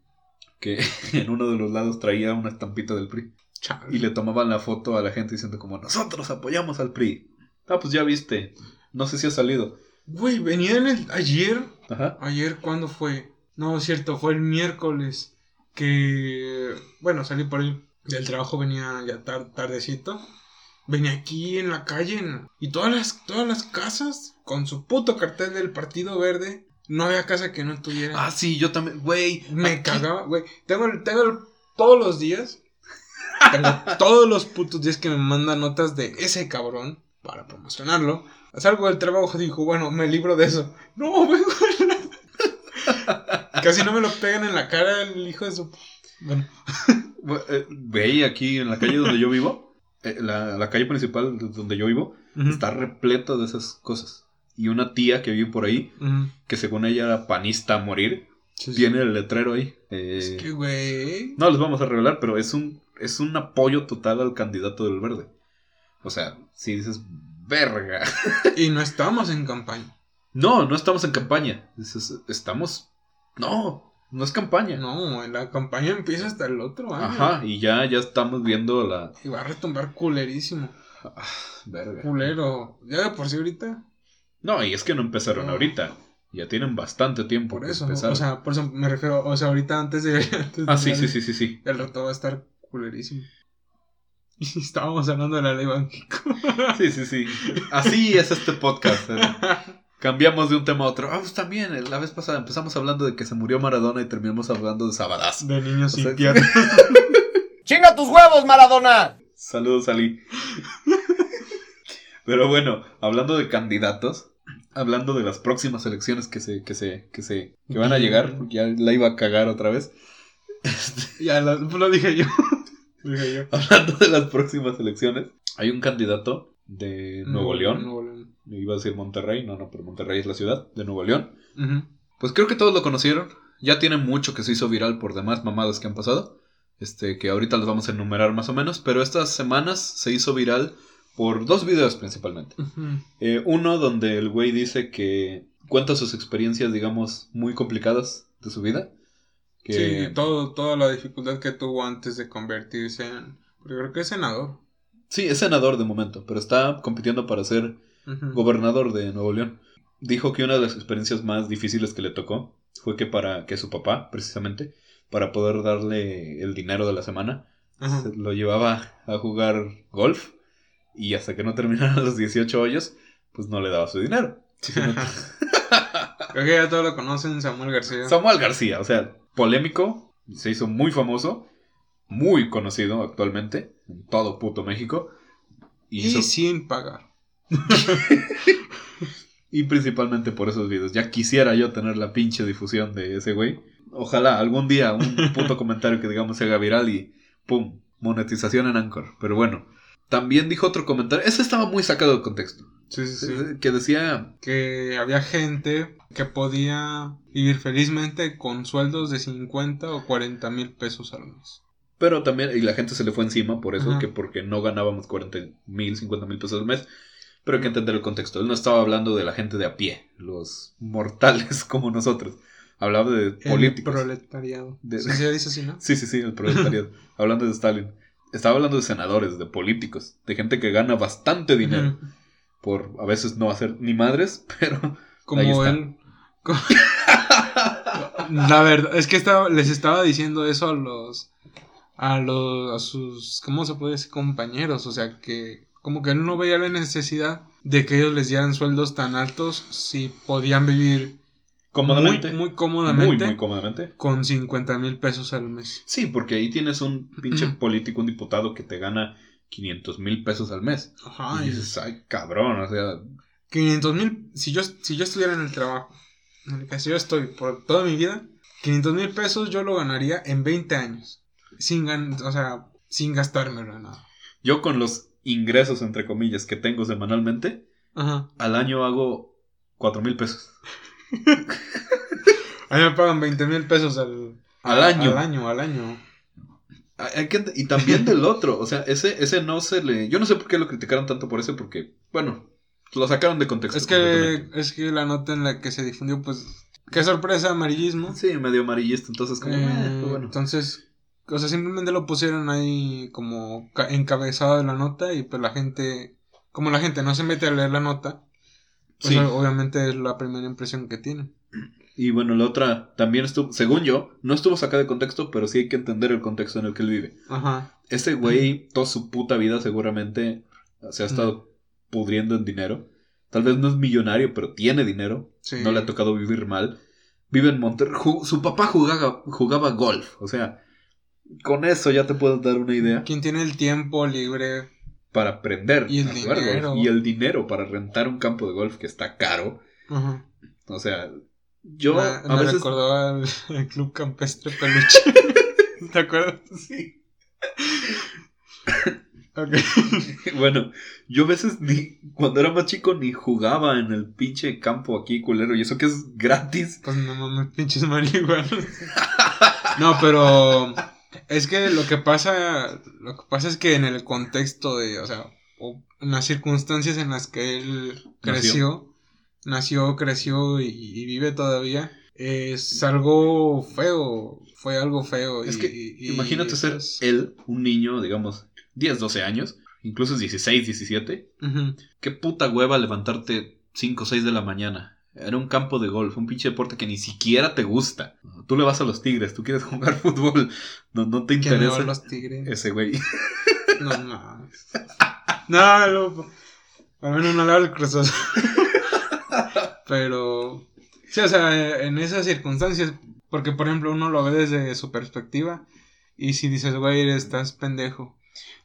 que en uno de los lados traía una estampita del PRI. Y le tomaban la foto a la gente diciendo como, nosotros apoyamos al PRI. Ah, pues ya viste. No sé si ha salido. Güey, venía en el... Ayer... Ajá. Ayer, ¿cuándo fue? No, es cierto, fue el miércoles. Que... Bueno, salí por ahí del trabajo, venía ya tardecito. Venía aquí en la calle en- y todas las, todas las casas con su puto cartel del Partido Verde. No había casa que no tuviera. Ah, sí, yo también. Güey. Me aquí- cagaba, güey. Tengo, el- tengo el- todos los días. Tengo todos los putos días que me mandan notas de ese cabrón para promocionarlo. Salgo del trabajo y dijo, bueno, me libro de eso. No, vengo. Casi no me lo pegan en la cara el hijo de su. Bueno, Bu- eh, Güey, aquí en la calle donde yo vivo, eh, la, la calle principal de donde yo vivo, está repleta de esas cosas. Y una tía que vive por ahí, que según ella era panista a morir, Sí, sí. tiene el letrero ahí. Eh, Es que, güey. No les vamos a revelar, pero es un, es un apoyo total al candidato del verde. O sea, si dices, verga. Y no estamos en campaña. No, no estamos en campaña. Dices, estamos. No, no es campaña. No, la campaña empieza hasta el otro año. Ajá, y ya, ya estamos viendo la. Y va a retumbar culerísimo. Verga. Culero. Ya de por sí ahorita. No, y es que no empezaron No. ahorita. Ya tienen bastante tiempo. Por eso, o sea, por eso me refiero, o sea, ahorita antes de... antes ah, de sí, la sí, sí, sí, sí. El rato va a estar culerísimo. Y estábamos hablando de la ley Banjico. Sí, sí, sí. Así es este podcast. eh. Cambiamos de un tema a otro. Ah, pues también, eh, la vez pasada empezamos hablando de que se murió Maradona y terminamos hablando de Sabadazo. De niños O sea, psiquiatras. ¡Chinga tus huevos, Maradona! Saludos, Ali. Pero bueno, hablando de candidatos, hablando de las próximas elecciones que se, que se, que se, que van a llegar, porque ya la iba a cagar otra vez. ya lo, lo dije yo. Lo dije yo. Hablando de las próximas elecciones, hay un candidato de Nuevo León. Nuevo León. Iba a decir Monterrey, no, no, pero Monterrey es la ciudad de Nuevo León. Pues creo que todos lo conocieron. Ya tiene mucho que se hizo viral por demás mamadas que han pasado. Este, que ahorita los vamos a enumerar más o menos. Pero estas semanas se hizo viral por dos videos principalmente. Eh, uno donde el güey dice que cuenta sus experiencias, digamos, muy complicadas de su vida. Que, Sí, todo, toda la dificultad que tuvo antes de convertirse en... Porque creo que es senador. Sí, es senador de momento, pero está compitiendo para ser gobernador de Nuevo León. Dijo que una de las experiencias más difíciles que le tocó fue que para que su papá, precisamente, para poder darle el dinero de la semana, se lo llevaba a jugar golf y hasta que no terminaran los 18 hoyos, pues no le daba su dinero. Creo que ya todos lo conocen, Samuel García. Samuel García, o sea, polémico, se hizo muy famoso, muy conocido actualmente en todo puto México. Y, hizo- sin pagar. y principalmente por esos videos. Ya quisiera yo tener la pinche difusión de ese güey. Ojalá algún día un puto comentario que digamos se haga viral y pum, monetización en Anchor. Pero bueno, también dijo otro comentario, ese estaba muy sacado de contexto, Sí, sí, sí. que decía, que había gente que podía vivir felizmente con sueldos de 50 o 40 mil pesos al mes. Pero también, y la gente se le fue encima por eso, Ajá. que porque no ganábamos 40 mil, 50 mil pesos al mes. Pero hay que entender el contexto. Él no estaba hablando de la gente de a pie, los mortales como nosotros. Hablaba de El políticos. proletariado. De- Sí, se dice así, ¿no? Sí, sí, sí, el proletariado. hablando de Stalin. Estaba hablando de senadores, de políticos, de gente que gana bastante dinero por a veces no hacer ni madres, pero Ahí Como él. Co- La verdad, es que estaba, les estaba diciendo eso a los. A los. A sus. ¿Cómo se puede decir? Compañeros. O sea, que. Como que él no veía la necesidad de que ellos les dieran sueldos tan altos si podían vivir cómodamente. muy, cómodamente muy cómodamente. con 50 mil pesos al mes. Sí, porque ahí tienes un pinche político, un diputado que te gana 500 mil pesos al mes. Ajá. y y dices, ay, cabrón, o sea, 500 mil. Si yo, si yo estuviera en el trabajo, en el que yo estoy por toda mi vida, 500 mil pesos yo lo ganaría en 20 años. Sin gan o sea, sin gastármelo en nada. yo con los ingresos, entre comillas, que tengo semanalmente, Ajá. al año hago 4 mil pesos. A mí me pagan 20 mil pesos al, Al año. Al año, al año. Hay- que y también del otro, o sea, ese, ese no se le... Yo no sé por qué lo criticaron tanto por ese, porque, bueno, lo sacaron de contexto. Es que, es que la nota en la que se difundió, pues, qué sorpresa, amarillismo. Sí, medio amarillista, entonces como... Eh, eh, pues bueno. Entonces, O sea, simplemente lo pusieron ahí como ca- encabezado de la nota y pues la gente, como la gente no se mete a leer la nota, pues Sí. obviamente es la primera impresión que tienen. Y bueno, la otra también estuvo, según yo, no estuvo sacada de contexto, pero sí hay que entender el contexto en el que él vive. Ajá. Ese güey, toda su puta vida seguramente se ha estado Mm. pudriendo en dinero. Tal vez no es millonario, pero tiene dinero. Sí. No le ha tocado vivir mal. Vive en Monterrey. Su papá jugaba, jugaba golf. O sea, con eso ya te puedes dar una idea ¿Quién tiene el tiempo libre? para aprender Y el a jugar golf. dinero. Y el dinero para rentar un campo de golf que está caro. Ajá. O sea, yo me, a me veces recordó al, al Club Campestre Peluche. ¿Te acuerdas? Sí. Ok. Bueno, yo a veces ni cuando era más chico ni jugaba en el pinche campo aquí culero y eso que es gratis. Pues no mames, pinches marihuanos. No, pero es que lo que pasa, lo que pasa es que en el contexto de, o sea, o en las circunstancias en las que él creció, nació, creció y, y vive todavía, es algo feo, fue algo feo. Es y- que y- imagínate ser es- él, un niño, digamos, 10, 12 años, incluso 16, 17. Ujú. Qué puta hueva levantarte 5 o 6 de la mañana. Era un campo de golf, un pinche deporte que ni siquiera te gusta. Tú le vas a los tigres, tú quieres jugar fútbol, no, no te ¿Quién le va a interesa los tigres? ese güey. No, no. No, no. Al menos no le va al Cruz Azul. Pero. Sí, o sea, en esas circunstancias. Porque, por ejemplo, uno lo ve desde su perspectiva. Y si dices, güey, estás pendejo.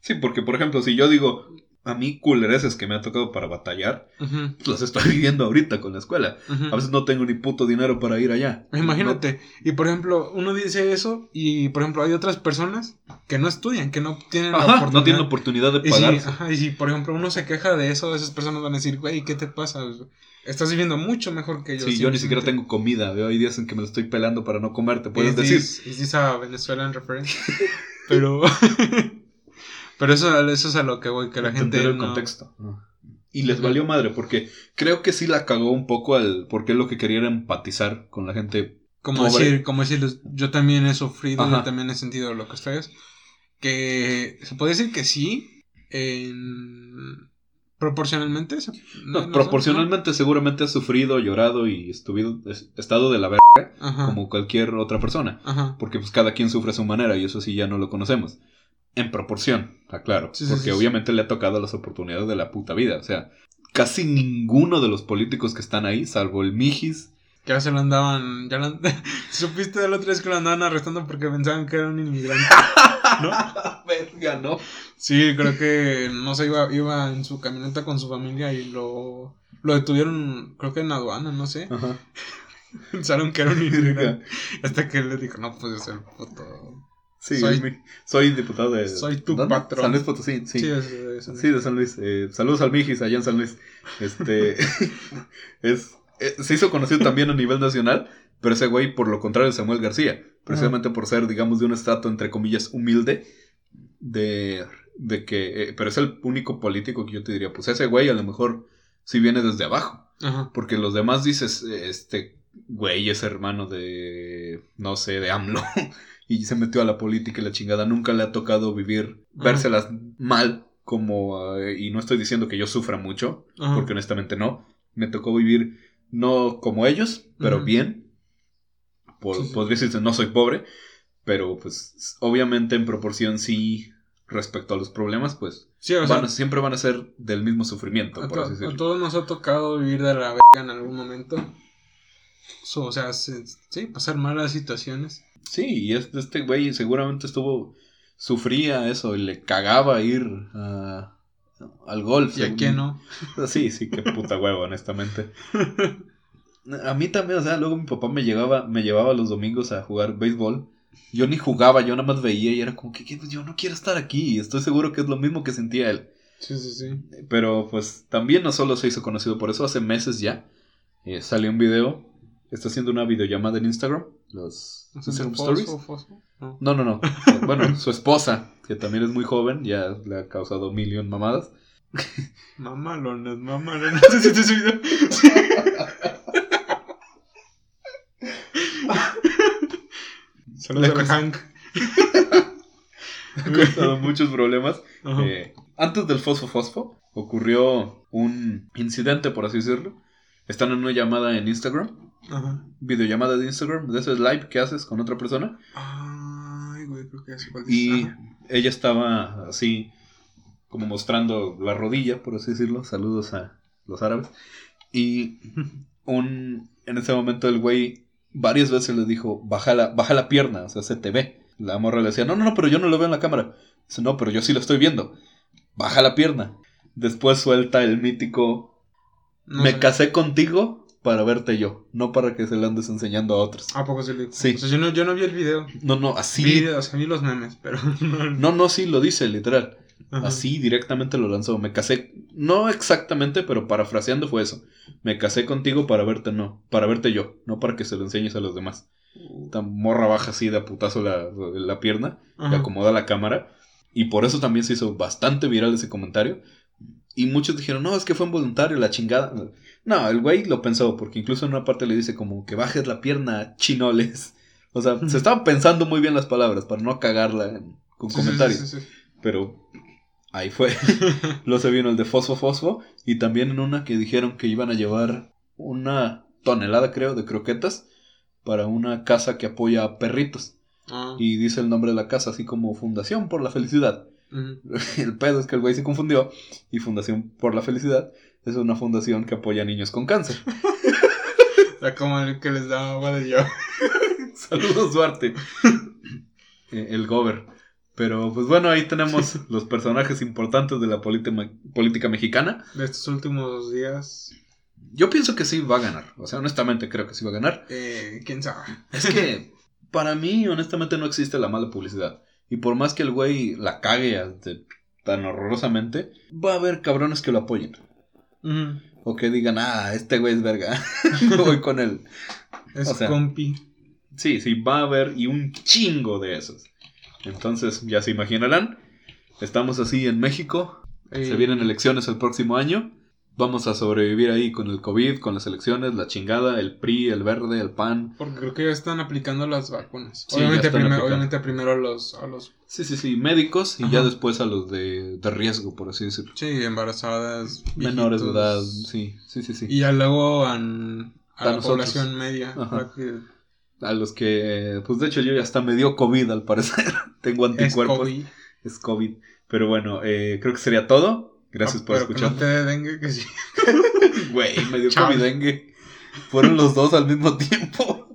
Sí, porque por ejemplo, si yo digo, a mí culereces que me ha tocado para batallar, Ujú, los estoy viviendo ahorita con la escuela. ujú. A veces no tengo ni puto dinero para ir allá. Imagínate. Y por ejemplo, uno dice eso. Y por ejemplo, hay otras personas que no estudian, que no tienen No, la ajá, oportunidad. no tienen oportunidad de Y si, pagar. ajá, y si, por ejemplo, uno se queja de eso, esas personas van a decir, güey, ¿qué te pasa? Estás viviendo mucho mejor que yo. Sí, yo ni siquiera tengo comida. Veo, hay días en que me lo estoy pelando para no comer, te puedes Is decir. this- is this a Venezuelan reference? Pero. pero eso, eso es a lo que voy, que la gente. Entender el no- contexto. Y les valió madre, porque creo que sí la cagó un poco al. Porque lo que quería era empatizar con la gente. Como Pobre. decir, como decirles, yo también he sufrido, Ajá. yo también he sentido lo que ustedes. Que se puede decir que sí, en- proporcionalmente. se- No, proporcionalmente, seguramente ha sufrido, llorado y estuvido, es- estado de la verga como cualquier otra persona. Ajá. Porque pues cada quien sufre a su manera y eso sí ya no lo conocemos. En proporción, aclaro. Sí, sí, porque sí, obviamente le ha tocado las oportunidades de la puta vida. O sea, casi ninguno de los políticos que están ahí, salvo el Mijis. Que ya se lo andaban. Ya lo Supiste de la otra vez que lo andaban arrestando porque pensaban que era un inmigrante. ¿No? Verga, ¿no? Sí, creo que no sé, iba, iba en su camioneta con su familia y lo, lo detuvieron, creo que en aduana, no sé. Ajá. Pensaron que era un inmigrante. Hasta que él le dijo, no, pues es el puto. Sí, Soy- mi- soy diputado de... Soy tu ¿dónde? patrón. San Luis Potosí, sí. Sí, es- es- es- Sí, de San Luis. Eh, saludos al Mijis, allá en San Luis. Este. es, eh, se hizo conocido también a nivel nacional, pero ese güey, por lo contrario, Samuel García. Precisamente por ser, digamos, de un estrato, entre comillas, humilde. De, de que. eh, pero es el único político que yo te diría, pues ese güey a lo mejor sí viene desde abajo. Porque los demás dices, este güey es hermano de, no sé, de AMLO. Y se metió a la política y la chingada. Nunca le ha tocado vivir, Ajá. vérselas mal. Como, eh, y no estoy diciendo que yo sufra mucho, Ajá. porque honestamente no. Me tocó vivir no como ellos, pero bien. Por, Sí, sí. Podría decirse, no soy pobre, pero pues obviamente en proporción sí, respecto a los problemas, pues Sí, o sea, van a- siempre van a ser del mismo sufrimiento, a, por así a todos nos ha tocado vivir de la verga en algún momento. So, o sea, se- sí, pasar malas situaciones. Sí, y este, este güey seguramente estuvo, sufría eso y le cagaba ir a- al golf. ¿Y a quién no? Sí, sí, qué puta huevo, honestamente. A mí también, o sea, luego mi papá me llevaba, me llevaba los domingos a jugar béisbol. Yo ni jugaba, yo nada más veía y era como que, que yo no quiero estar aquí. Y estoy seguro que es lo mismo que sentía él. Sí, sí, sí. Pero pues también no solo se hizo conocido por eso, hace meses ya eh, salió un video. Está haciendo una videollamada en Instagram. Los Instagram Stories. No. No, no, no. bueno, su esposa, que también es muy joven, ya le ha causado mil y un mamadas. Mamalones, mamalones. No sé si te. Sí. Saludos a Hank. ha causado muchos problemas. Eh, antes del fosfo fosfo ocurrió un incidente, por así decirlo. Están en una llamada en Instagram, Ajá. videollamada de Instagram, de esos live que haces con otra persona. Ay, güey, creo que es Y Ajá. ella estaba así, como mostrando la rodilla, por así decirlo. Saludos a los árabes. Y un, en ese momento el güey varias veces le dijo, baja la, baja la pierna, o sea, se te ve. La morra le decía, no, no, no, pero yo no lo veo en la cámara. Dice, no, pero yo sí lo estoy viendo. Baja la pierna. Después suelta el mítico, No me sé. casé contigo para verte yo, no para que se lo andes enseñando a otros. ¿A poco se le Sí. O sea, yo no, yo no vi el video. No, no, así. Vi, o sea, vi los memes, pero no. No, no, sí, lo dice, literal. Ajá. Así directamente lo lanzó. Me casé, no exactamente, pero parafraseando fue eso. Me casé contigo para verte, no, para verte yo, no para que se lo enseñes a los demás. Esta morra baja así de a putazo la, la pierna, Ajá. acomoda la cámara. Y por eso también se hizo bastante viral ese comentario. Y muchos dijeron, no, es que fue involuntario, la chingada. No, el güey lo pensó, porque incluso en una parte le dice como que bajes la pierna, chinoles. O sea, se estaban pensando muy bien las palabras para no cagarla en- con Sí, comentarios. sí, sí, sí. Pero ahí fue. Luego se vino el de Fosfo Fosfo. Y también en una que dijeron que iban a llevar una tonelada, creo, de croquetas para una casa que apoya a perritos. Ah, Y dice el nombre de la casa así como Fundación por la Felicidad. El pedo es que el güey se confundió. Y Fundación por la Felicidad es una fundación que apoya a niños con cáncer. O sea, como el que les da agua de yo. Saludos, Duarte. Eh, el Gober. Pero pues bueno, ahí tenemos los personajes importantes de la política mexicana. De estos últimos días. Yo pienso que sí va a ganar. O sea, honestamente creo que sí va a ganar. Eh, ¿Quién sabe? Es que para mí, honestamente, no existe la mala publicidad. Y por más que el güey la cague tan horrorosamente, va a haber cabrones que lo apoyen. O que digan, ah, este güey es verga. Me voy con él. Es O sea, compi. Sí, sí, va a haber y un chingo de esos. Entonces, ya se imaginarán. Estamos así en México. Eh, Se vienen elecciones el próximo año. Vamos a sobrevivir ahí con el COVID, con las elecciones, la chingada, el PRI, el verde, el PAN. Porque creo que ya están aplicando las vacunas. Sí, obviamente, primero, aplicando. obviamente primero a los, a los Sí, sí, sí, médicos y Ajá. ya después a los de, de riesgo, por así decirlo. sí, embarazadas, Menores de edad, sí, sí, sí, sí. Y ya luego an- a, A la nosotros. población media. Ajá. para que A los que, pues de hecho yo ya hasta me dio COVID al parecer. Tengo es anticuerpos. COVID. Es COVID. Pero bueno, eh, creo que sería todo. Gracias Ah, por escuchar. no te dé dengue, que sí. Güey, me dio. COVID dengue. Fueron los dos al mismo tiempo.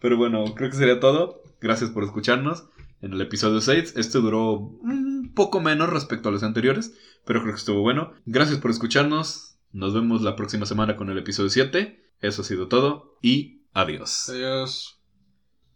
Pero bueno, creo que sería todo. Gracias por escucharnos en el episodio 6. Este duró un poco menos respecto a los anteriores, pero creo que estuvo bueno. Gracias por escucharnos. Nos vemos la próxima semana con el episodio 7. Eso ha sido todo y adiós. Adiós.